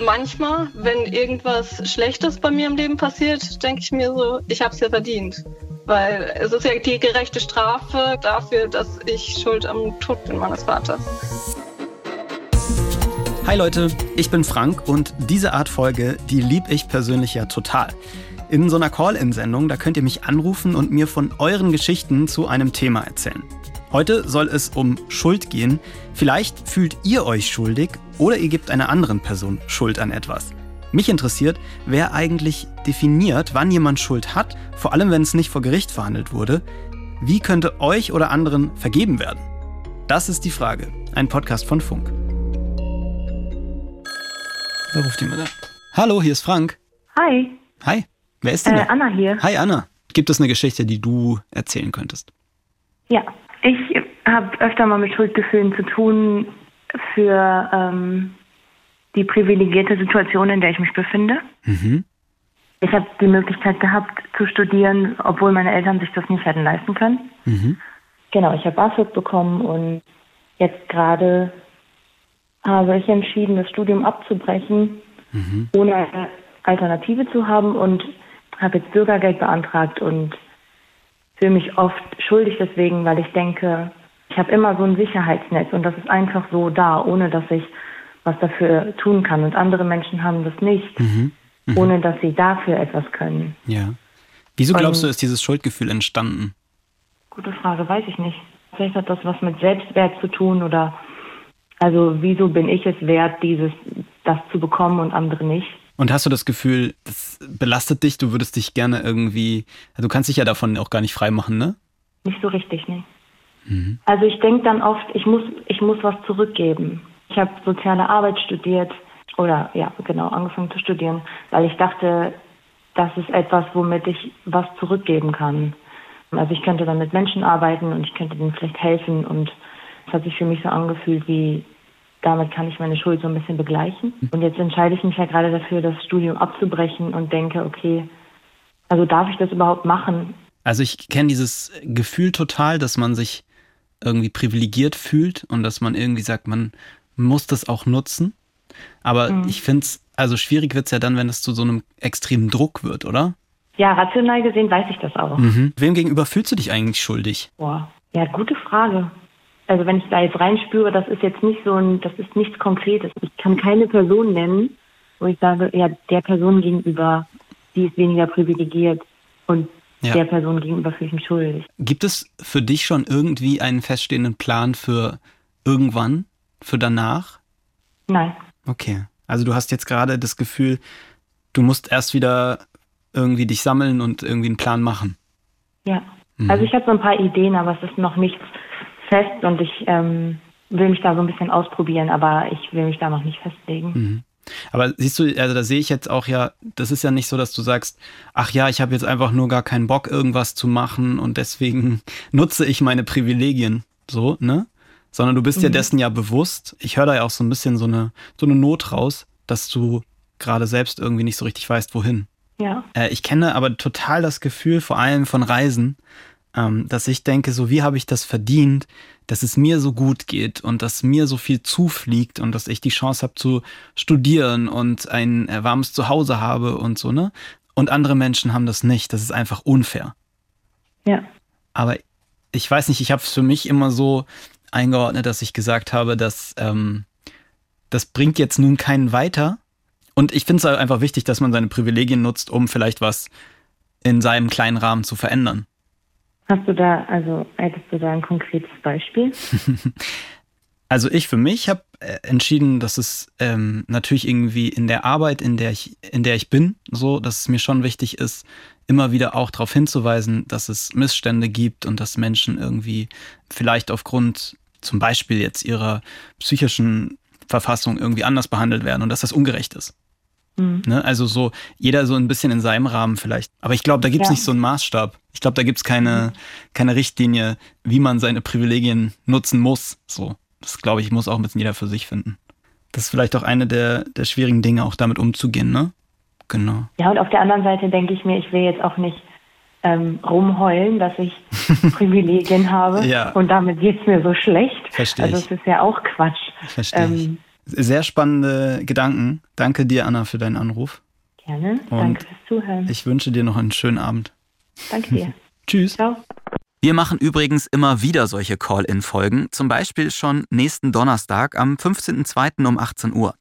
manchmal, wenn irgendwas Schlechtes bei mir im Leben passiert, denke ich mir so, ich habe es ja verdient. Weil es ist ja die gerechte Strafe dafür, dass ich schuld am Tod bin meines Vaters. Hi Leute, ich bin Frank und diese Art Folge, die lieb ich persönlich ja total. In so einer Call-In-Sendung, da könnt ihr mich anrufen und mir von euren Geschichten zu einem Thema erzählen. Heute soll es um Schuld gehen. Vielleicht fühlt ihr euch schuldig oder ihr gebt einer anderen Person Schuld an etwas. Mich interessiert, wer eigentlich definiert, wann jemand Schuld hat, vor allem wenn es nicht vor Gericht verhandelt wurde. Wie könnte euch oder anderen vergeben werden? Das ist die Frage. Ein Podcast von Funk. Wer ruft jemand an? Hallo, hier ist Frank. Hi. Hi. Wer ist denn Äh, da? Anna hier. Hi Anna. Gibt es eine Geschichte, die du erzählen könntest? Ja, ich habe öfter mal mit Schuldgefühlen zu tun für ähm, die privilegierte Situation, in der ich mich befinde. Mhm. Ich habe die Möglichkeit gehabt zu studieren, obwohl meine Eltern sich das nicht hätten leisten können. Mhm. Genau, ich habe BAföG bekommen und jetzt gerade habe ich entschieden, das Studium abzubrechen, ohne eine Alternative zu haben und habe jetzt Bürgergeld beantragt und fühle mich oft schuldig deswegen, weil ich denke, ich habe immer so ein Sicherheitsnetz und das ist einfach so da, ohne dass ich was dafür tun kann. Und andere Menschen haben das nicht, ohne dass sie dafür etwas können. Ja. Wieso Und- glaubst du, ist dieses Schuldgefühl entstanden? Gute Frage, weiß ich nicht. Vielleicht hat das was mit Selbstwert zu tun oder also wieso bin ich es wert, dieses das zu bekommen und andere nicht? Und hast du das Gefühl, das belastet dich, du würdest dich gerne irgendwie, du kannst dich ja davon auch gar nicht frei machen, ne? Nicht so richtig, nee. Also ich denke dann oft, ich muss, ich muss was zurückgeben. Ich habe soziale Arbeit studiert oder ja, genau, angefangen zu studieren, weil ich dachte, das ist etwas, womit ich was zurückgeben kann. Also ich könnte dann mit Menschen arbeiten und ich könnte denen vielleicht helfen und es hat sich für mich so angefühlt, wie damit kann ich meine Schuld so ein bisschen begleichen. Und jetzt entscheide ich mich ja gerade dafür, das Studium abzubrechen und denke, okay, also darf ich das überhaupt machen? Also ich kenne dieses Gefühl total, dass man sich irgendwie privilegiert fühlt und dass man irgendwie sagt, man muss das auch nutzen. Aber ich finde es, also schwierig wird es ja dann, wenn es zu so einem extremen Druck wird, oder? Ja, rational gesehen weiß ich das auch. Mhm. Wem gegenüber fühlst du dich eigentlich schuldig? Boah, ja, gute Frage. Also wenn ich da jetzt reinspüre, das ist jetzt nicht so ein, das ist nichts Konkretes. Ich kann keine Person nennen, wo ich sage, ja, der Person gegenüber, die ist weniger privilegiert und Ja. der Person gegenüber fühle ich mich schuldig. Gibt es für dich schon irgendwie einen feststehenden Plan für irgendwann, für danach? Nein. Okay. Also du hast jetzt gerade das Gefühl, du musst erst wieder irgendwie dich sammeln und irgendwie einen Plan machen. Ja. Also ich habe so ein paar Ideen, aber es ist noch nichts fest und ich ähm, will mich da so ein bisschen ausprobieren, aber ich will mich da noch nicht festlegen. Aber siehst du, also da sehe ich jetzt auch ja, das ist ja nicht so, dass du sagst, ach ja, ich habe jetzt einfach nur gar keinen Bock, irgendwas zu machen und deswegen nutze ich meine Privilegien. So, ne? Sondern du bist dir dessen ja bewusst. Ich höre da ja auch so ein bisschen so eine, so eine Not raus, dass du gerade selbst irgendwie nicht so richtig weißt, wohin. Ja. Äh, ich kenne aber total das Gefühl, vor allem von Reisen, ähm, dass ich denke, so wie habe ich das verdient, dass es mir so gut geht und dass mir so viel zufliegt und dass ich die Chance habe zu studieren und ein warmes Zuhause habe und so, ne? Und andere Menschen haben das nicht. Das ist einfach unfair. Ja. Aber ich weiß nicht, ich habe es für mich immer so eingeordnet, dass ich gesagt habe, dass ähm, das bringt jetzt nun keinen weiter. Und ich finde es einfach wichtig, dass man seine Privilegien nutzt, um vielleicht was in seinem kleinen Rahmen zu verändern. Hast du da, also hättest du da ein konkretes Beispiel? Also ich für mich habe äh, entschieden, dass es ähm, natürlich irgendwie in der Arbeit, in der ich, in der ich bin, so, dass es mir schon wichtig ist, immer wieder auch darauf hinzuweisen, dass es Missstände gibt und dass Menschen irgendwie vielleicht aufgrund zum Beispiel jetzt ihrer psychischen Verfassung irgendwie anders behandelt werden und dass das ungerecht ist. Mhm. Ne? Also so jeder so ein bisschen in seinem Rahmen vielleicht. Aber ich glaube, da gibt es Ja. nicht so einen Maßstab. Ich glaube, da gibt es keine, keine Richtlinie, wie man seine Privilegien nutzen muss. So, das glaube ich, muss auch ein bisschen jeder für sich finden. Das ist vielleicht auch eine der, der schwierigen Dinge, auch damit umzugehen, ne? Genau. Ja, und auf der anderen Seite denke ich mir, ich will jetzt auch nicht ähm, rumheulen, dass ich Privilegien habe Ja. und damit geht's mir so schlecht. Verstehe also es ist ja auch Quatsch. Verstehe. Ähm, Sehr spannende Gedanken. Danke dir, Anna, für deinen Anruf. Gerne. Und Danke fürs Zuhören. Ich wünsche dir noch einen schönen Abend. Danke dir. Tschüss. Ciao. Wir machen übrigens immer wieder solche Call-in-Folgen, zum Beispiel schon nächsten Donnerstag am 15.02. um 18 Uhr.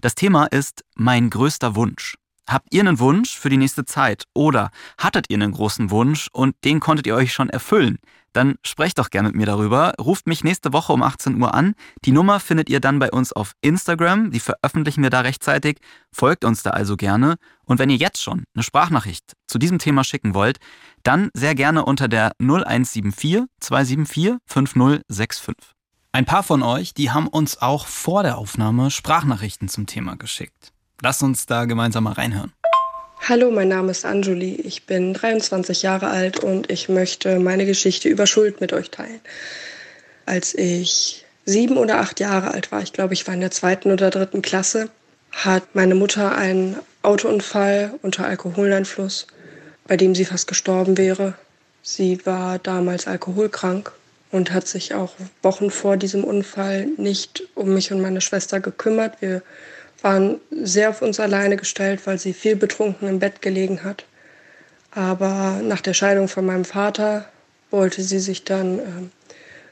Das Thema ist Mein größter Wunsch. Habt ihr einen Wunsch für die nächste Zeit oder hattet ihr einen großen Wunsch und den konntet ihr euch schon erfüllen? Dann sprecht doch gerne mit mir darüber. Ruft mich nächste Woche um 18 Uhr an. Die Nummer findet ihr dann bei uns auf Instagram. Die veröffentlichen wir da rechtzeitig. Folgt uns da also gerne. Und wenn ihr jetzt schon eine Sprachnachricht zu diesem Thema schicken wollt, dann sehr gerne unter der 0174 274 5065. Ein paar von euch, die haben uns auch vor der Aufnahme Sprachnachrichten zum Thema geschickt. Lasst uns da gemeinsam mal reinhören. Hallo, mein Name ist Anjuli. Ich bin 23 Jahre alt und ich möchte meine Geschichte über Schuld mit euch teilen. Als ich sieben oder acht Jahre alt war, ich glaube, ich war in der zweiten oder dritten Klasse, hat meine Mutter einen Autounfall unter Alkoholeinfluss, bei dem sie fast gestorben wäre. Sie war damals alkoholkrank und hat sich auch Wochen vor diesem Unfall nicht um mich und meine Schwester gekümmert. Wir waren sehr auf uns alleine gestellt, weil sie viel betrunken im Bett gelegen hat. Aber nach der Scheidung von meinem Vater wollte sie sich dann äh,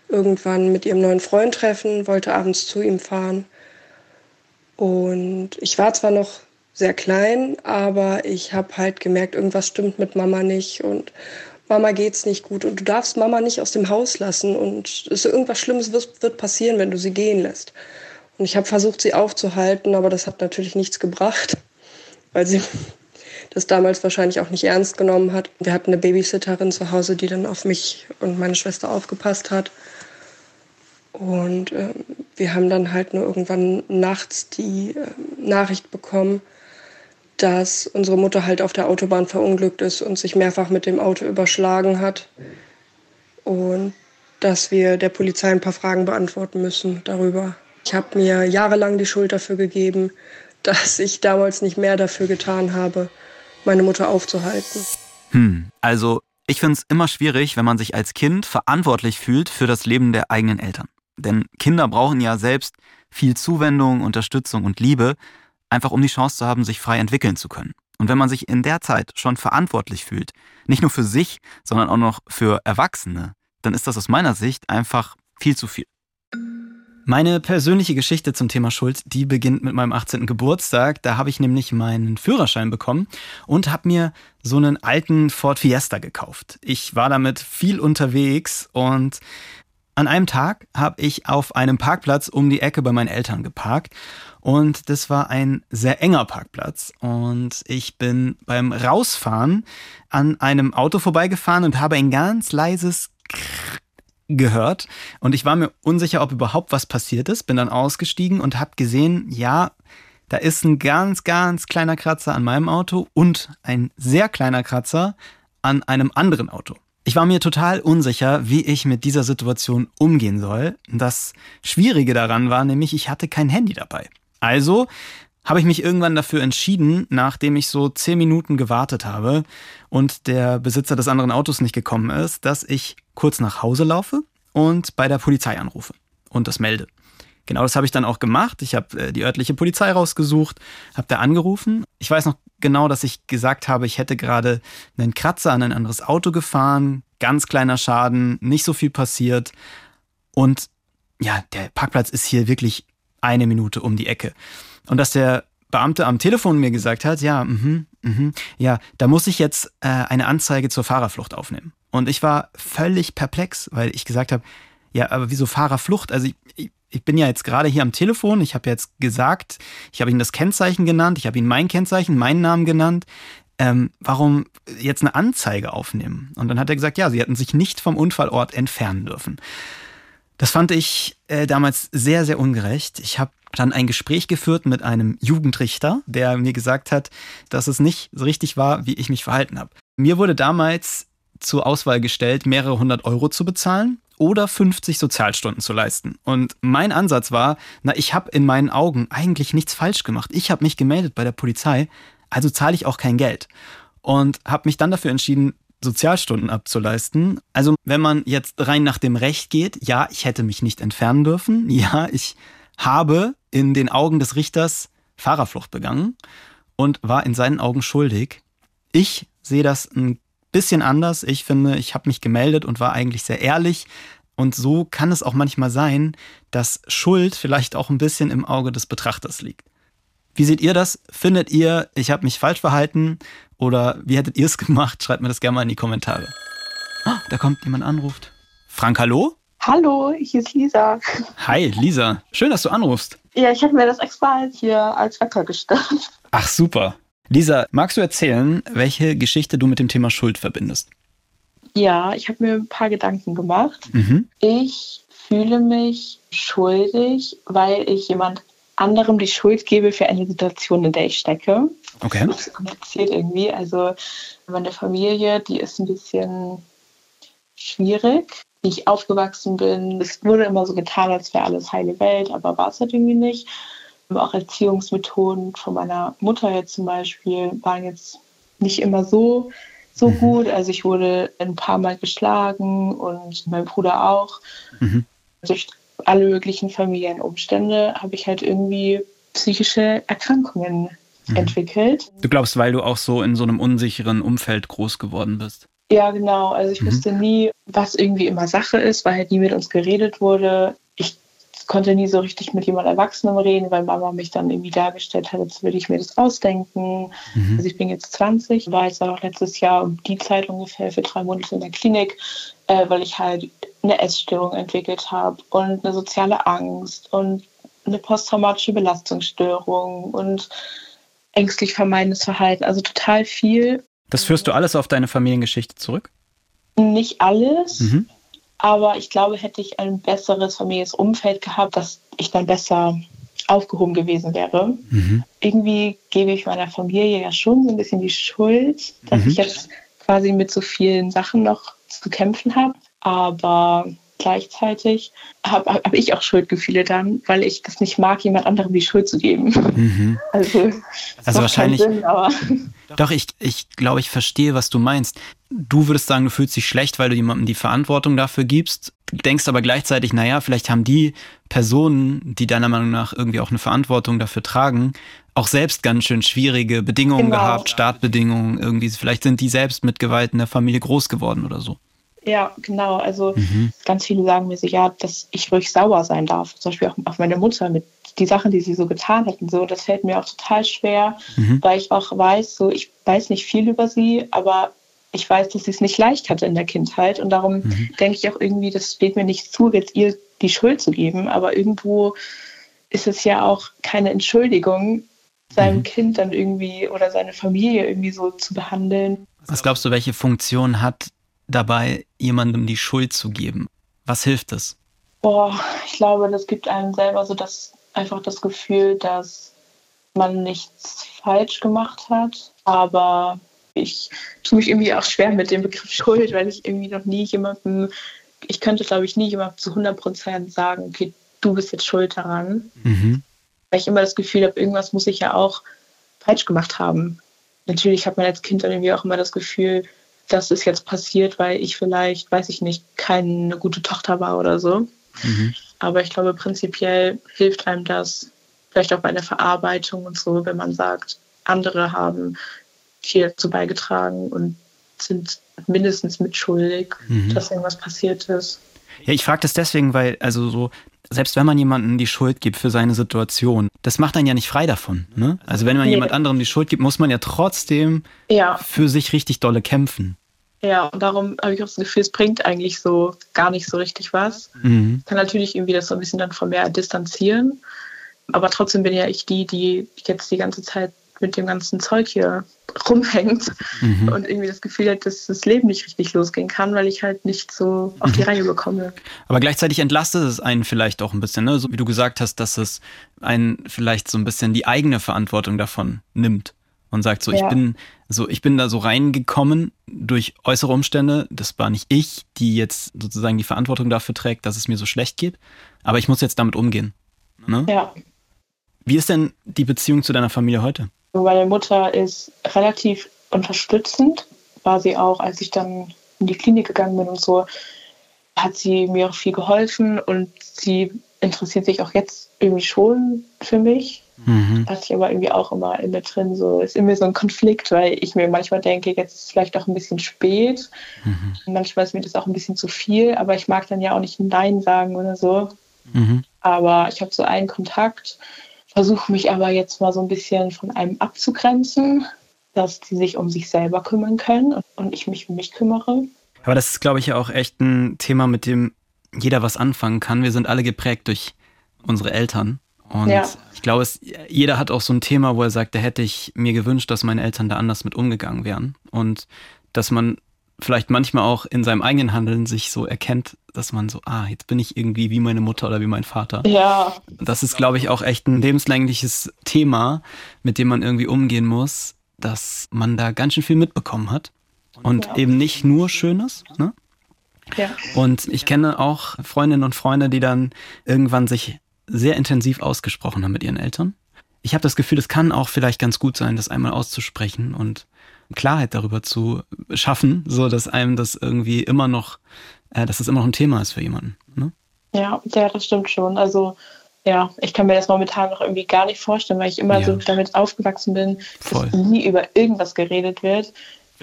irgendwann mit ihrem neuen Freund treffen, wollte abends zu ihm fahren. Und ich war zwar noch sehr klein, aber ich habe halt gemerkt, irgendwas stimmt mit Mama nicht und Mama geht's nicht gut und du darfst Mama nicht aus dem Haus lassen und es irgendwas Schlimmes wird passieren, wenn du sie gehen lässt. Und ich habe versucht, sie aufzuhalten, aber das hat natürlich nichts gebracht, weil sie das damals wahrscheinlich auch nicht ernst genommen hat. Wir hatten eine Babysitterin zu Hause, die dann auf mich und meine Schwester aufgepasst hat. Und äh, wir haben dann halt nur irgendwann nachts die äh, Nachricht bekommen, dass unsere Mutter halt auf der Autobahn verunglückt ist und sich mehrfach mit dem Auto überschlagen hat. Und dass wir der Polizei ein paar Fragen beantworten müssen darüber. Ich habe mir jahrelang die Schuld dafür gegeben, dass ich damals nicht mehr dafür getan habe, meine Mutter aufzuhalten. Hm, also ich finde es immer schwierig, wenn man sich als Kind verantwortlich fühlt für das Leben der eigenen Eltern. Denn Kinder brauchen ja selbst viel Zuwendung, Unterstützung und Liebe, einfach um die Chance zu haben, sich frei entwickeln zu können. Und wenn man sich in der Zeit schon verantwortlich fühlt, nicht nur für sich, sondern auch noch für Erwachsene, dann ist das aus meiner Sicht einfach viel zu viel. Meine persönliche Geschichte zum Thema Schuld, die beginnt mit meinem 18. Geburtstag. Da habe ich nämlich meinen Führerschein bekommen und habe mir so einen alten Ford Fiesta gekauft. Ich war damit viel unterwegs und an einem Tag habe ich auf einem Parkplatz um die Ecke bei meinen Eltern geparkt und das war ein sehr enger Parkplatz und ich bin beim Rausfahren an einem Auto vorbeigefahren und habe ein ganz leises Krrr gehört und ich war mir unsicher, ob überhaupt was passiert ist. Bin dann ausgestiegen und habe gesehen, ja, da ist ein ganz, ganz kleiner Kratzer an meinem Auto und ein sehr kleiner Kratzer an einem anderen Auto. Ich war mir total unsicher, wie ich mit dieser Situation umgehen soll. Das Schwierige daran war nämlich, ich hatte kein Handy dabei. Also habe ich mich irgendwann dafür entschieden, nachdem ich so zehn Minuten gewartet habe und der Besitzer des anderen Autos nicht gekommen ist, dass ich kurz nach Hause laufe und bei der Polizei anrufe und das melde. Genau das habe ich dann auch gemacht. Ich habe äh, die örtliche Polizei rausgesucht, habe da angerufen. Ich weiß noch genau, dass ich gesagt habe, ich hätte gerade einen Kratzer an ein anderes Auto gefahren, ganz kleiner Schaden, nicht so viel passiert. Und ja, der Parkplatz ist hier wirklich eine Minute um die Ecke. Und dass der Beamte am Telefon mir gesagt hat, ja, mhm, mhm, ja, da muss ich jetzt äh, eine Anzeige zur Fahrerflucht aufnehmen. Und ich war völlig perplex, weil ich gesagt habe, ja, aber wieso Fahrerflucht? Also ich, ich, ich bin ja jetzt gerade hier am Telefon, ich habe jetzt gesagt, ich habe Ihnen das Kennzeichen genannt, ich habe Ihnen mein Kennzeichen, meinen Namen genannt. Ähm, warum jetzt eine Anzeige aufnehmen? Und dann hat er gesagt, ja, Sie hätten sich nicht vom Unfallort entfernen dürfen. Das fand ich äh, damals sehr, sehr ungerecht. Ich habe dann ein Gespräch geführt mit einem Jugendrichter, der mir gesagt hat, dass es nicht so richtig war, wie ich mich verhalten habe. Mir wurde damals zur Auswahl gestellt, mehrere hundert Euro zu bezahlen oder 50 Sozialstunden zu leisten. Und mein Ansatz war, na, ich habe in meinen Augen eigentlich nichts falsch gemacht. Ich habe mich gemeldet bei der Polizei, also zahle ich auch kein Geld. Und habe mich dann dafür entschieden, Sozialstunden abzuleisten. Also wenn man jetzt rein nach dem Recht geht, ja, ich hätte mich nicht entfernen dürfen. Ja, ich habe in den Augen des Richters Fahrerflucht begangen und war in seinen Augen schuldig. Ich sehe das ein bisschen anders. Ich finde, ich habe mich gemeldet und war eigentlich sehr ehrlich. Und so kann es auch manchmal sein, dass Schuld vielleicht auch ein bisschen im Auge des Betrachters liegt. Wie seht ihr das? Findet ihr, ich habe mich falsch verhalten? Oder wie hättet ihr es gemacht? Schreibt mir das gerne mal in die Kommentare. Oh, da kommt jemand anruft. Frank, hallo? Hallo, hier ist Lisa. Hi, Lisa. Schön, dass du anrufst. Ja, ich habe mir das extra hier als Wecker gestellt. Ach, super. Lisa, magst du erzählen, welche Geschichte du mit dem Thema Schuld verbindest? Ja, ich habe mir ein paar Gedanken gemacht. Mhm. Ich fühle mich schuldig, weil ich jemand anderem die Schuld gebe für eine Situation, in der ich stecke. Okay. Das ist kompliziert irgendwie. Also meine Familie, die ist ein bisschen schwierig. Wie ich aufgewachsen bin, es wurde immer so getan, als wäre alles heile Welt, aber war es halt irgendwie nicht. Auch Erziehungsmethoden von meiner Mutter jetzt zum Beispiel waren jetzt nicht immer so, so mhm. gut. Also ich wurde ein paar Mal geschlagen und mein Bruder auch. Mhm. Durch alle möglichen Familienumstände habe ich halt irgendwie psychische Erkrankungen mhm. entwickelt. Du glaubst, weil du auch so in so einem unsicheren Umfeld groß geworden bist? Ja, genau. Also ich mhm. wusste nie, was irgendwie immer Sache ist, weil halt nie mit uns geredet wurde. Ich konnte nie so richtig mit jemand Erwachsenem reden, weil Mama mich dann irgendwie dargestellt hat, als würde ich mir das ausdenken. Mhm. Also ich bin jetzt 20, war jetzt auch letztes Jahr um die Zeit ungefähr für drei Monate in der Klinik, äh, weil ich halt eine Essstörung entwickelt habe und eine soziale Angst und eine posttraumatische Belastungsstörung und ängstlich vermeidendes Verhalten. Also total viel. Das führst du alles auf deine Familiengeschichte zurück? Nicht alles. Mhm. Aber ich glaube, hätte ich ein besseres familiäres Umfeld gehabt, dass ich dann besser aufgehoben gewesen wäre. Mhm. Irgendwie gebe ich meiner Familie ja schon so ein bisschen die Schuld, dass mhm. ich jetzt quasi mit so vielen Sachen noch zu kämpfen habe. Aber gleichzeitig habe hab ich auch Schuldgefühle dann, weil ich das nicht mag, jemand anderem die Schuld zu geben. Mhm. Also, also wahrscheinlich. Sinn, doch, ich, ich glaube, ich verstehe, was du meinst. Du würdest sagen, du fühlst dich schlecht, weil du jemandem die Verantwortung dafür gibst, denkst aber gleichzeitig, naja, vielleicht haben die Personen, die deiner Meinung nach irgendwie auch eine Verantwortung dafür tragen, auch selbst ganz schön schwierige Bedingungen genau. gehabt, Startbedingungen irgendwie. Vielleicht sind die selbst mit Gewalt in der Familie groß geworden oder so. Ja, genau. Also mhm. ganz viele sagen mir so, ja, dass ich ruhig sauer sein darf. Zum Beispiel auch auf meine Mutter mit die Sachen, die sie so getan hat und so. Das fällt mir auch total schwer, mhm. weil ich auch weiß, so ich weiß nicht viel über sie, aber ich weiß, dass sie es nicht leicht hatte in der Kindheit. Und darum mhm. denke ich auch irgendwie, das steht mir nicht zu, jetzt ihr die Schuld zu geben. Aber irgendwo ist es ja auch keine Entschuldigung, seinem mhm. Kind dann irgendwie oder seine Familie irgendwie so zu behandeln. Was glaubst du, welche Funktion hat dabei, jemandem die Schuld zu geben? Was hilft es? Boah, ich glaube, das gibt einem selber so das einfach das Gefühl, dass man nichts falsch gemacht hat. Aber ich tue mich irgendwie auch schwer mit dem Begriff Schuld, weil ich irgendwie noch nie jemandem, ich könnte glaube ich nie jemandem zu 100 Prozent sagen, okay, du bist jetzt schuld daran. Mhm. Weil ich immer das Gefühl habe, irgendwas muss ich ja auch falsch gemacht haben. Natürlich hat man als Kind dann irgendwie auch immer das Gefühl, das ist jetzt passiert, weil ich vielleicht, weiß ich nicht, keine gute Tochter war oder so. Mhm. Aber ich glaube, prinzipiell hilft einem das vielleicht auch bei der Verarbeitung und so, wenn man sagt, andere haben viel dazu beigetragen und sind mindestens mitschuldig, mhm. dass irgendwas passiert ist. Ja, ich frage das deswegen, weil, also so, selbst wenn man jemandem die Schuld gibt für seine Situation, das macht einen ja nicht frei davon. Ne? Also wenn man nee. jemand anderem die Schuld gibt, muss man ja trotzdem ja. für sich richtig dolle kämpfen. Ja, und darum habe ich auch das Gefühl, es bringt eigentlich so gar nicht so richtig was. Mhm. Kann natürlich irgendwie das so ein bisschen dann von mir distanzieren. Aber trotzdem bin ja ich die, die jetzt die ganze Zeit mit dem ganzen Zeug hier rumhängt mhm. und irgendwie das Gefühl hat, dass das Leben nicht richtig losgehen kann, weil ich halt nicht so auf die mhm. Reihe bekomme. Aber gleichzeitig entlastet es einen vielleicht auch ein bisschen, ne? so wie du gesagt hast, dass es einen vielleicht so ein bisschen die eigene Verantwortung davon nimmt und sagt so, ja. ich bin so, ich bin da so reingekommen durch äußere Umstände. Das war nicht ich, die jetzt sozusagen die Verantwortung dafür trägt, dass es mir so schlecht geht. Aber ich muss jetzt damit umgehen. Ne? Ja. Wie ist denn die Beziehung zu deiner Familie heute? Meine Mutter ist relativ unterstützend. War sie auch, als ich dann in die Klinik gegangen bin und so, hat sie mir auch viel geholfen und sie interessiert sich auch jetzt irgendwie schon für mich. Mhm. Hatte ich aber irgendwie auch immer in mir drin, so ist immer so ein Konflikt, weil ich mir manchmal denke, jetzt ist es vielleicht auch ein bisschen spät. Mhm. Manchmal ist mir das auch ein bisschen zu viel, aber ich mag dann ja auch nicht Nein sagen oder so. Mhm. Aber ich habe so einen Kontakt, versuche mich aber jetzt mal so ein bisschen von einem abzugrenzen, dass die sich um sich selber kümmern können und ich mich um mich kümmere. Aber das ist, glaube ich, ja auch echt ein Thema, mit dem jeder was anfangen kann. Wir sind alle geprägt durch unsere Eltern. Und ja. ich glaube, es, jeder hat auch so ein Thema, wo er sagt, da hätte ich mir gewünscht, dass meine Eltern da anders mit umgegangen wären. Und dass man vielleicht manchmal auch in seinem eigenen Handeln sich so erkennt, dass man so, ah, jetzt bin ich irgendwie wie meine Mutter oder wie mein Vater. Ja. Das ist, glaube ich, auch echt ein lebenslängliches Thema, mit dem man irgendwie umgehen muss, dass man da ganz schön viel mitbekommen hat. Und ja. eben nicht nur Schönes, ne? Ja. Und ich kenne auch Freundinnen und Freunde, die dann irgendwann sich sehr intensiv ausgesprochen haben mit ihren Eltern. Ich habe das Gefühl, es kann auch vielleicht ganz gut sein, das einmal auszusprechen und Klarheit darüber zu schaffen, so dass einem das irgendwie immer noch, äh, dass das immer noch ein Thema ist für jemanden. Ne? Ja, ja, das stimmt schon. Also ja, ich kann mir das momentan noch irgendwie gar nicht vorstellen, weil ich immer ja. so damit aufgewachsen bin, Voll. dass nie über irgendwas geredet wird.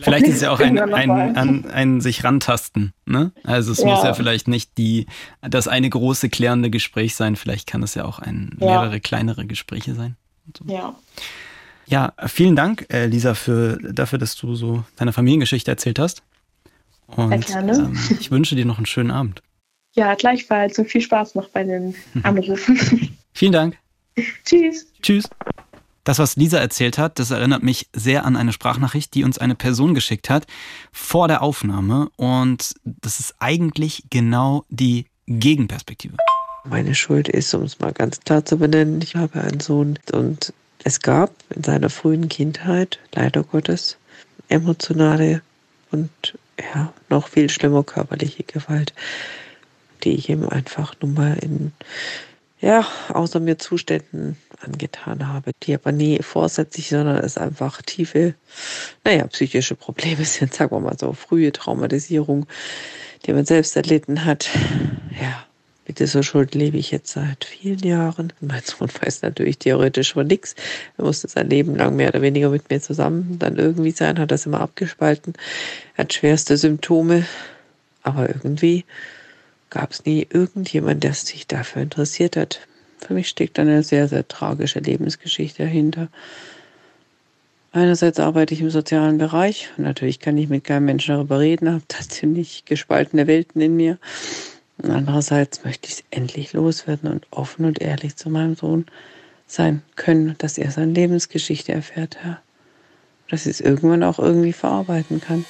Vielleicht ist es ja auch ein, ein, ein, ein, sich rantasten. Ne? Also es ja. muss ja vielleicht nicht die, das eine große klärende Gespräch sein, vielleicht kann es ja auch ein, mehrere ja. kleinere Gespräche sein. So. Ja. Ja, vielen Dank, äh, Lisa, für, dafür, dass du so deine Familiengeschichte erzählt hast. Und ähm, ich wünsche dir noch einen schönen Abend. Ja, gleichfalls und viel Spaß noch bei den Anrufen. vielen Dank. Tschüss. Tschüss. Das, was Lisa erzählt hat, das erinnert mich sehr an eine Sprachnachricht, die uns eine Person geschickt hat vor der Aufnahme. Und das ist eigentlich genau die Gegenperspektive. Meine Schuld ist, um es mal ganz klar zu benennen, ich habe einen Sohn und es gab in seiner frühen Kindheit, leider Gottes, emotionale und ja, noch viel schlimmer körperliche Gewalt, die ich ihm einfach nun mal in ja, außer mir Zuständen angetan habe, die aber nie vorsätzlich, sondern es einfach tiefe, naja, psychische Probleme sind, sagen wir mal so, frühe Traumatisierung, die man selbst erlitten hat. Ja, mit dieser Schuld lebe ich jetzt seit vielen Jahren. Mein Sohn weiß natürlich theoretisch von nichts. Er musste sein Leben lang mehr oder weniger mit mir zusammen dann irgendwie sein, hat das immer abgespalten. Er hat schwerste Symptome, aber irgendwie gab es nie irgendjemand, der sich dafür interessiert hat. Für mich steckt eine sehr, sehr tragische Lebensgeschichte dahinter. Einerseits arbeite ich im sozialen Bereich und natürlich kann ich mit keinem Menschen darüber reden, habe da ziemlich gespaltene Welten in mir. Andererseits möchte ich es endlich loswerden und offen und ehrlich zu meinem Sohn sein können, dass er seine Lebensgeschichte erfährt, ja. Dass ich es irgendwann auch irgendwie verarbeiten kann.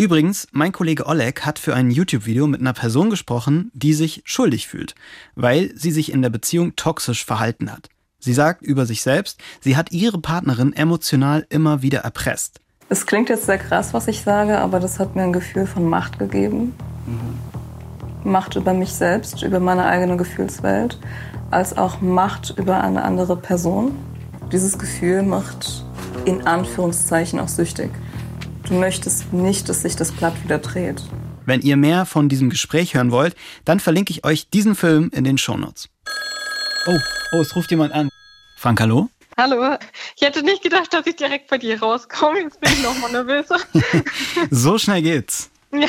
Übrigens, mein Kollege Oleg hat für ein YouTube-Video mit einer Person gesprochen, die sich schuldig fühlt, weil sie sich in der Beziehung toxisch verhalten hat. Sie sagt über sich selbst, sie hat ihre Partnerin emotional immer wieder erpresst. Es klingt jetzt sehr krass, was ich sage, aber das hat mir ein Gefühl von Macht gegeben. Mhm. Macht über mich selbst, über meine eigene Gefühlswelt, als auch Macht über eine andere Person. Dieses Gefühl macht in Anführungszeichen auch süchtig. Du möchtest nicht, dass sich das Blatt wieder dreht. Wenn ihr mehr von diesem Gespräch hören wollt, dann verlinke ich euch diesen Film in den Shownotes. Oh, oh, es ruft jemand an. Frank, hallo? Hallo. Ich hätte nicht gedacht, dass ich direkt bei dir rauskomme. Jetzt bin ich nochmal nervös. so schnell geht's. Ja.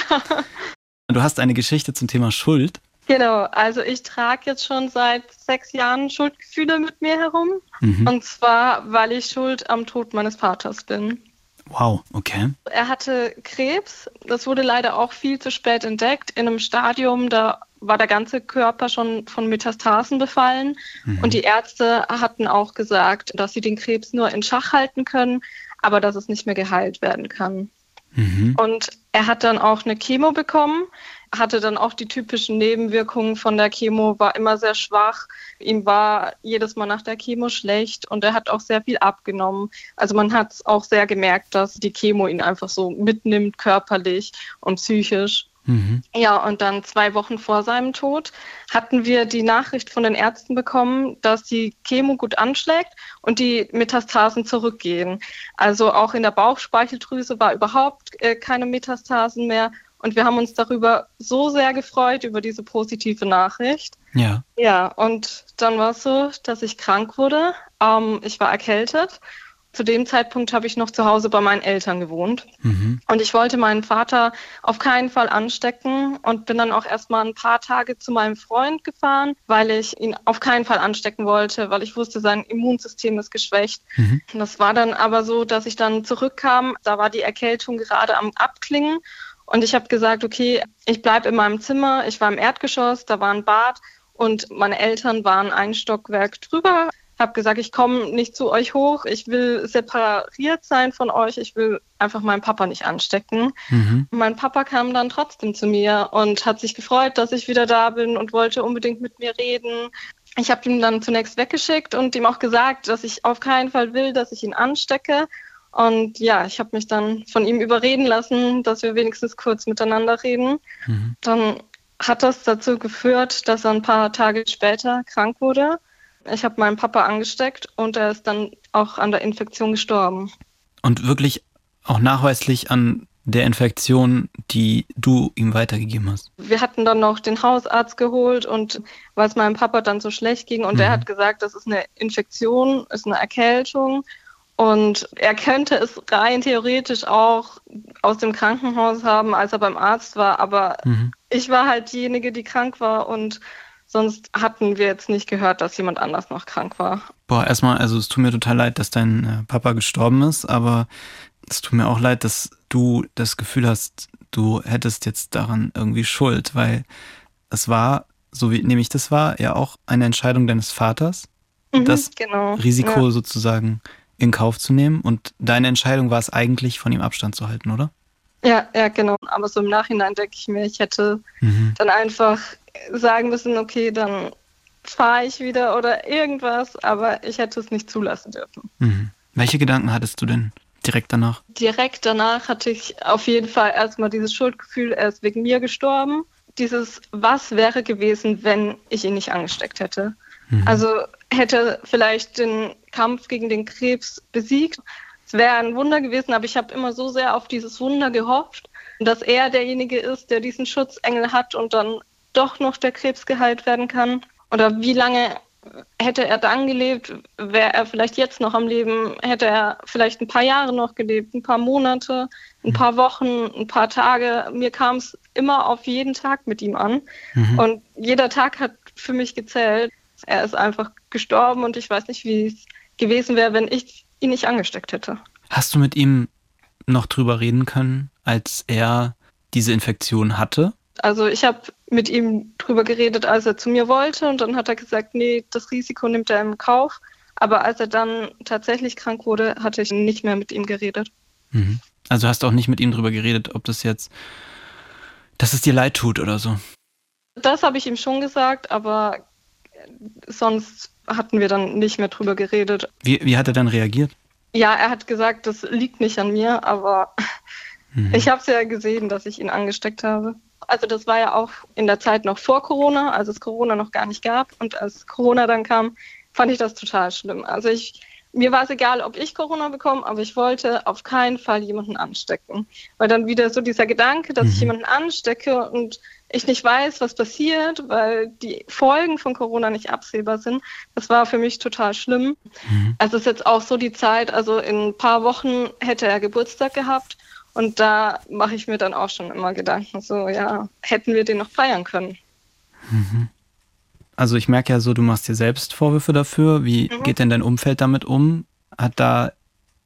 Du hast eine Geschichte zum Thema Schuld. Genau, also ich trage jetzt schon seit sechs Jahren Schuldgefühle mit mir herum. Mhm. Und zwar, weil ich schuld am Tod meines Vaters bin. Wow, okay. Er hatte Krebs. Das wurde leider auch viel zu spät entdeckt. In einem Stadium, da war der ganze Körper schon von Metastasen befallen. Mhm. Und die Ärzte hatten auch gesagt, dass sie den Krebs nur in Schach halten können, aber dass es nicht mehr geheilt werden kann. Mhm. Und er hat dann auch eine Chemo bekommen hatte dann auch die typischen Nebenwirkungen von der Chemo, war immer sehr schwach. Ihm war jedes Mal nach der Chemo schlecht und er hat auch sehr viel abgenommen. Also man hat auch sehr gemerkt, dass die Chemo ihn einfach so mitnimmt, körperlich und psychisch. Mhm. Ja, und dann zwei Wochen vor seinem Tod hatten wir die Nachricht von den Ärzten bekommen, dass die Chemo gut anschlägt und die Metastasen zurückgehen. Also auch in der Bauchspeicheldrüse war überhaupt äh, keine Metastasen mehr Und wir haben uns darüber so sehr gefreut, über diese positive Nachricht. Ja. Ja, und dann war es so, dass ich krank wurde. Ähm, ich war erkältet zu dem Zeitpunkt habe ich noch zu Hause bei meinen Eltern gewohnt. Mhm. Und ich wollte meinen Vater auf keinen Fall anstecken und bin dann auch erstmal ein paar Tage zu meinem Freund gefahren, weil ich ihn auf keinen Fall anstecken wollte, weil ich wusste, sein Immunsystem ist geschwächt. Mhm. Das war dann aber so, dass ich dann zurückkam. Da war die Erkältung gerade am Abklingen. Und ich habe gesagt, okay, ich bleibe in meinem Zimmer. Ich war im Erdgeschoss, da war ein Bad und meine Eltern waren ein Stockwerk drüber habe gesagt, ich komme nicht zu euch hoch, ich will separiert sein von euch, ich will einfach meinen Papa nicht anstecken. Mhm. Mein Papa kam dann trotzdem zu mir und hat sich gefreut, dass ich wieder da bin und wollte unbedingt mit mir reden. Ich habe ihn dann zunächst weggeschickt und ihm auch gesagt, dass ich auf keinen Fall will, dass ich ihn anstecke. Und ja, ich habe mich dann von ihm überreden lassen, dass wir wenigstens kurz miteinander reden. Mhm. Dann hat das dazu geführt, dass er ein paar Tage später krank wurde. Ich habe meinen Papa angesteckt und er ist dann auch an der Infektion gestorben. Und wirklich auch nachweislich an der Infektion, die du ihm weitergegeben hast? Wir hatten dann noch den Hausarzt geholt und weil es meinem Papa dann so schlecht ging und mhm. er hat gesagt, das ist eine Infektion, ist eine Erkältung und er könnte es rein theoretisch auch aus dem Krankenhaus haben, als er beim Arzt war, aber mhm. ich war halt diejenige, die krank war und Sonst hatten wir jetzt nicht gehört, dass jemand anders noch krank war. Boah, erstmal, also es tut mir total leid, dass dein äh, Papa gestorben ist, aber es tut mir auch leid, dass du das Gefühl hast, du hättest jetzt daran irgendwie Schuld, weil es war, so wie nehme ich das wahr, ja auch eine Entscheidung deines Vaters, mhm, das genau, Risiko ja. sozusagen in Kauf zu nehmen. Und deine Entscheidung war es eigentlich, von ihm Abstand zu halten, oder? Ja, ja, genau. Aber so im Nachhinein denke ich mir, ich hätte mhm. dann einfach sagen müssen, okay, dann fahre ich wieder oder irgendwas, aber ich hätte es nicht zulassen dürfen. Mhm. Welche Gedanken hattest du denn direkt danach? Direkt danach hatte ich auf jeden Fall erstmal dieses Schuldgefühl, er ist wegen mir gestorben. Dieses, was wäre gewesen, wenn ich ihn nicht angesteckt hätte? Mhm. Also hätte vielleicht den Kampf gegen den Krebs besiegt. Es wäre ein Wunder gewesen, aber ich habe immer so sehr auf dieses Wunder gehofft, dass er derjenige ist, der diesen Schutzengel hat und dann doch noch der Krebs geheilt werden kann? Oder wie lange hätte er dann gelebt? Wäre er vielleicht jetzt noch am Leben? Hätte er vielleicht ein paar Jahre noch gelebt, ein paar Monate, ein paar Wochen, ein paar Tage? Mir kam es immer auf jeden Tag mit ihm an. Mhm. Und jeder Tag hat für mich gezählt. Er ist einfach gestorben und ich weiß nicht, wie es gewesen wäre, wenn ich ihn nicht angesteckt hätte. Hast du mit ihm noch drüber reden können, als er diese Infektion hatte? Also ich habe mit ihm drüber geredet, als er zu mir wollte und dann hat er gesagt, nee, das Risiko nimmt er im Kauf. Aber als er dann tatsächlich krank wurde, hatte ich nicht mehr mit ihm geredet. Mhm. Also hast du auch nicht mit ihm drüber geredet, ob das jetzt, dass es dir leid tut oder so? Das habe ich ihm schon gesagt, aber sonst hatten wir dann nicht mehr drüber geredet. Wie, wie hat er dann reagiert? Ja, er hat gesagt, das liegt nicht an mir, aber mhm. ich habe es ja gesehen, dass ich ihn angesteckt habe. Also das war ja auch in der Zeit noch vor Corona, als es Corona noch gar nicht gab. Und als Corona dann kam, fand ich das total schlimm. Also ich, mir war es egal, ob ich Corona bekomme, aber ich wollte auf keinen Fall jemanden anstecken. Weil dann wieder so dieser Gedanke, dass mhm. ich jemanden anstecke und ich nicht weiß, was passiert, weil die Folgen von Corona nicht absehbar sind. Das war für mich total schlimm. Mhm. Also es ist jetzt auch so die Zeit, also in ein paar Wochen hätte er Geburtstag gehabt und da mache ich mir dann auch schon immer Gedanken, so, ja, hätten wir den noch feiern können. Mhm. Also ich merke ja so, du machst dir selbst Vorwürfe dafür. Wie mhm. geht denn dein Umfeld damit um? Hat da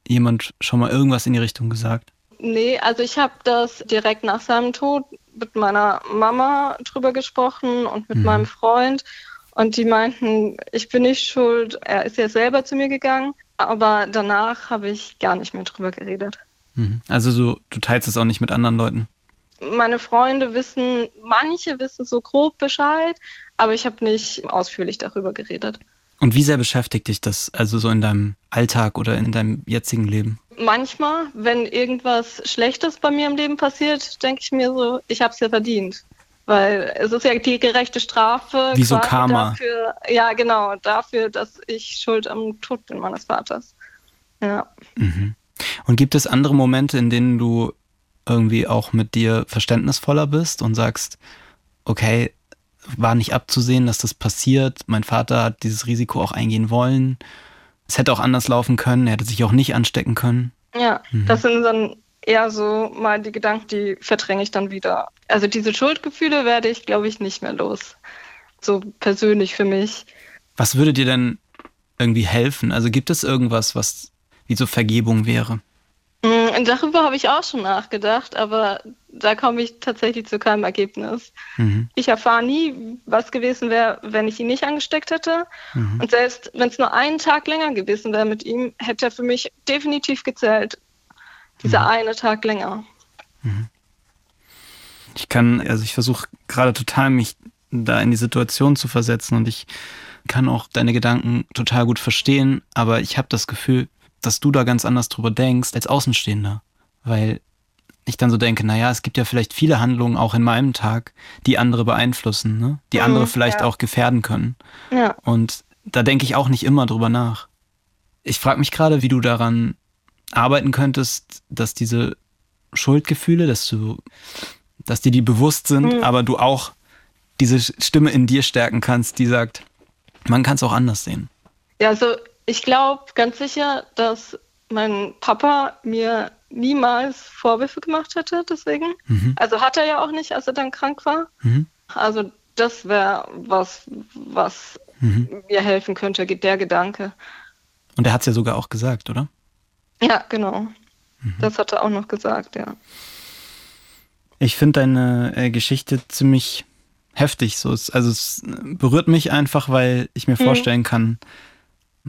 jemand schon mal irgendwas in die Richtung gesagt? Nee, also ich habe das direkt nach seinem Tod mit meiner Mama drüber gesprochen und mit mhm. meinem Freund. Und die meinten, ich bin nicht schuld. Er ist ja selber zu mir gegangen. Aber danach habe ich gar nicht mehr drüber geredet. Mhm. Also so, du teilst es auch nicht mit anderen Leuten? Meine Freunde wissen, manche wissen so grob Bescheid, aber ich habe nicht ausführlich darüber geredet. Und wie sehr beschäftigt dich das, also so in deinem Alltag oder in deinem jetzigen Leben? Manchmal, wenn irgendwas Schlechtes bei mir im Leben passiert, denke ich mir so, ich habe es ja verdient. Weil es ist ja die gerechte Strafe. Wie so Karma. Dafür, ja, genau, dafür, dass ich schuld am Tod bin meines Vaters. Ja. Mhm. Und gibt es andere Momente, in denen du irgendwie auch mit dir verständnisvoller bist und sagst, okay, war nicht abzusehen, dass das passiert. Mein Vater hat dieses Risiko auch eingehen wollen. Es hätte auch anders laufen können. Er hätte sich auch nicht anstecken können. Ja, mhm. das sind dann eher so mal die Gedanken, die verdränge ich dann wieder. Also diese Schuldgefühle werde ich, glaube ich, nicht mehr los. So persönlich für mich. Was würde dir denn irgendwie helfen? Also gibt es irgendwas, was wie so Vergebung wäre? Mm, darüber habe ich auch schon nachgedacht, aber da komme ich tatsächlich zu keinem Ergebnis. Mhm. Ich erfahre nie, was gewesen wäre, wenn ich ihn nicht angesteckt hätte. Mhm. Und selbst wenn es nur einen Tag länger gewesen wäre mit ihm, hätte er für mich definitiv gezählt. Dieser mhm. eine Tag länger. Mhm. Ich kann, also ich versuche gerade total mich da in die Situation zu versetzen und ich kann auch deine Gedanken total gut verstehen, aber ich habe das Gefühl, dass du da ganz anders drüber denkst als Außenstehender. Weil ich dann so denke, naja, es gibt ja vielleicht viele Handlungen auch in meinem Tag, die andere beeinflussen, ne? die mhm, andere vielleicht ja. auch gefährden können. Ja. Und da denke ich auch nicht immer drüber nach. Ich frage mich gerade, wie du daran arbeiten könntest, dass diese Schuldgefühle, dass du, dass dir die bewusst sind, mhm. aber du auch diese Stimme in dir stärken kannst, die sagt, man kann es auch anders sehen. Ja, also ich glaube ganz sicher, dass mein Papa mir niemals Vorwürfe gemacht hätte, deswegen. Mhm. Also hat er ja auch nicht, als er dann krank war. Mhm. Also das wäre was, was mhm. mir helfen könnte, der Gedanke. Und er hat es ja sogar auch gesagt, oder? Ja, genau. Mhm. Das hat er auch noch gesagt, ja. Ich finde deine äh, Geschichte ziemlich heftig. So. also es berührt mich einfach, weil ich mir mhm. vorstellen kann,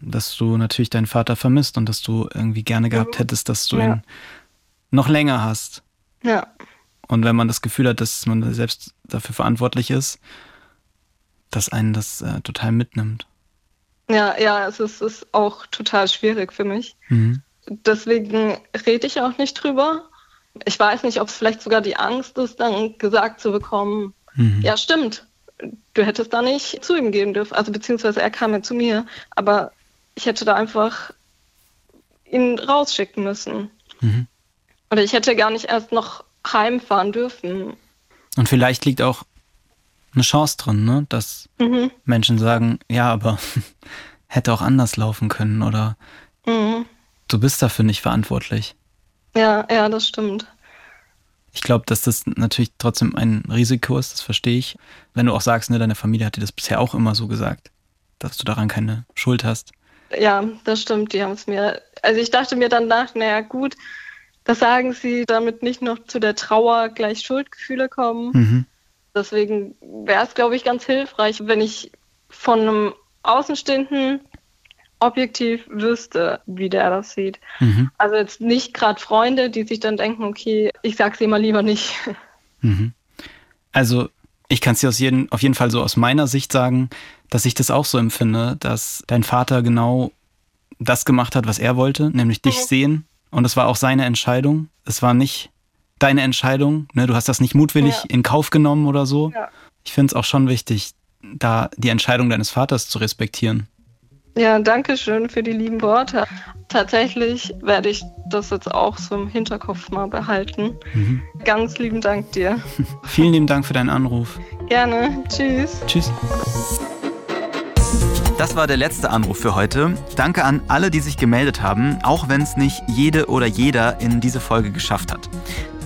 dass du natürlich deinen Vater vermisst und dass du irgendwie gerne gehabt mhm. hättest, dass du ja. ihn noch länger hast. Ja. Und wenn man das Gefühl hat, dass man selbst dafür verantwortlich ist, dass einen das äh, total mitnimmt. Ja, ja, es ist, ist auch total schwierig für mich. Mhm. Deswegen rede ich auch nicht drüber. Ich weiß nicht, ob es vielleicht sogar die Angst ist, dann gesagt zu bekommen, mhm. ja, stimmt, du hättest da nicht zu ihm gehen dürfen. Also beziehungsweise er kam ja zu mir, aber ich hätte da einfach ihn rausschicken müssen. Mhm. Oder ich hätte gar nicht erst noch heimfahren dürfen. Und vielleicht liegt auch eine Chance drin, ne? dass mhm. Menschen sagen, ja, aber hätte auch anders laufen können oder mhm. du bist dafür nicht verantwortlich. Ja, ja, das stimmt. Ich glaube, dass das natürlich trotzdem ein Risiko ist, das verstehe ich. Wenn du auch sagst, ne, deine Familie hat dir das bisher auch immer so gesagt, dass du daran keine Schuld hast. Ja, das stimmt, die haben es mir. Also ich dachte mir dann nach, naja gut, das sagen sie, damit nicht noch zu der Trauer gleich Schuldgefühle kommen. Mhm. Deswegen wäre es, glaube ich, ganz hilfreich, wenn ich von einem Außenstehenden objektiv wüsste, wie der das sieht. Mhm. Also jetzt nicht gerade Freunde, die sich dann denken, okay, ich sag's ihm mal lieber nicht. Mhm. Also ich kann es dir aus jeden, auf jeden Fall so aus meiner Sicht sagen, dass ich das auch so empfinde, dass dein Vater genau das gemacht hat, was er wollte, nämlich dich mhm. sehen. Und es war auch seine Entscheidung. Es war nicht deine Entscheidung. Ne? Du hast das nicht mutwillig ja. in Kauf genommen oder so. Ja. Ich finde es auch schon wichtig, da die Entscheidung deines Vaters zu respektieren. Ja, danke schön für die lieben Worte. Tatsächlich werde ich das jetzt auch so im Hinterkopf mal behalten. Mhm. Ganz lieben Dank dir. Vielen lieben Dank für deinen Anruf. Gerne. Tschüss. Tschüss. Das war der letzte Anruf für heute. Danke an alle, die sich gemeldet haben, auch wenn es nicht jede oder jeder in diese Folge geschafft hat.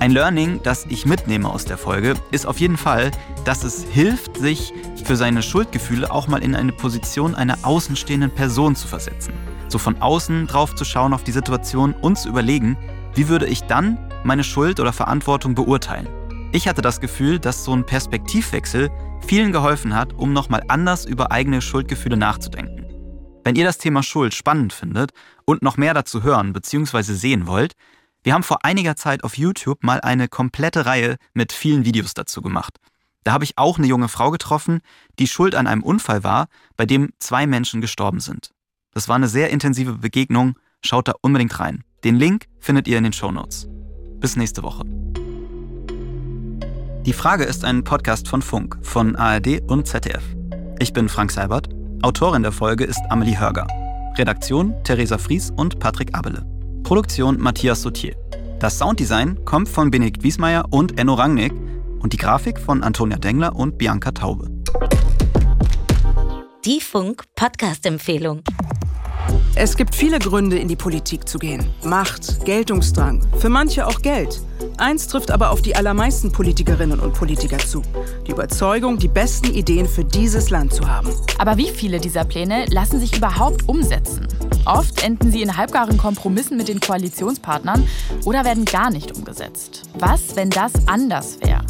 Ein Learning, das ich mitnehme aus der Folge, ist auf jeden Fall, dass es hilft, sich für seine Schuldgefühle auch mal in eine Position einer außenstehenden Person zu versetzen. So von außen drauf zu schauen auf die Situation und zu überlegen, wie würde ich dann meine Schuld oder Verantwortung beurteilen. Ich hatte das Gefühl, dass so ein Perspektivwechsel vielen geholfen hat, um nochmal anders über eigene Schuldgefühle nachzudenken. Wenn ihr das Thema Schuld spannend findet und noch mehr dazu hören bzw. sehen wollt, wir haben vor einiger Zeit auf YouTube mal eine komplette Reihe mit vielen Videos dazu gemacht. Da habe ich auch eine junge Frau getroffen, die schuld an einem Unfall war, bei dem zwei Menschen gestorben sind. Das war eine sehr intensive Begegnung, schaut da unbedingt rein. Den Link findet ihr in den Show Notes. Bis nächste Woche. Die Frage ist ein Podcast von Funk, von ARD und ZDF. Ich bin Frank Seibert. Autorin der Folge ist Amelie Hörger. Redaktion Theresa Fries und Patrick Abele. Produktion Matthias Sotier. Das Sounddesign kommt von Benedikt Wiesmeier und Enno Rangnick und die Grafik von Antonia Dengler und Bianca Taube. Die Funk Podcast-Empfehlung. Es gibt viele Gründe, in die Politik zu gehen. Macht, Geltungsdrang, für manche auch Geld. Eins trifft aber auf die allermeisten Politikerinnen und Politiker zu. Die Überzeugung, die besten Ideen für dieses Land zu haben. Aber wie viele dieser Pläne lassen sich überhaupt umsetzen? Oft enden sie in halbgaren Kompromissen mit den Koalitionspartnern oder werden gar nicht umgesetzt. Was, wenn das anders wäre?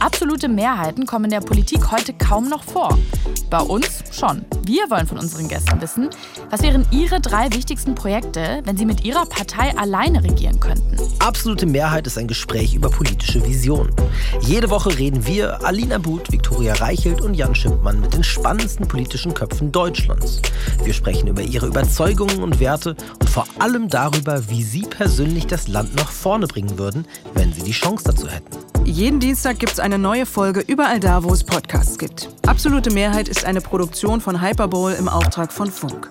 Absolute Mehrheiten kommen in der Politik heute kaum noch vor. Bei uns schon. Wir wollen von unseren Gästen wissen, was wären ihre drei wichtigsten Projekte, wenn sie mit ihrer Partei alleine regieren könnten. Absolute Mehrheit ist ein Gespräch über politische Visionen. Jede Woche reden wir, Alina But, Viktoria Reichelt und Jan Schimpmann, mit den spannendsten politischen Köpfen Deutschlands. Wir sprechen über ihre Überzeugungen und Werte und vor allem darüber, wie sie persönlich das Land nach vorne bringen würden, wenn sie die Chance dazu hätten. Jeden Dienstag gibt es eine neue Folge überall da, wo es Podcasts gibt. Absolute Mehrheit ist eine Produktion von Hyperbowl im Auftrag von Funk.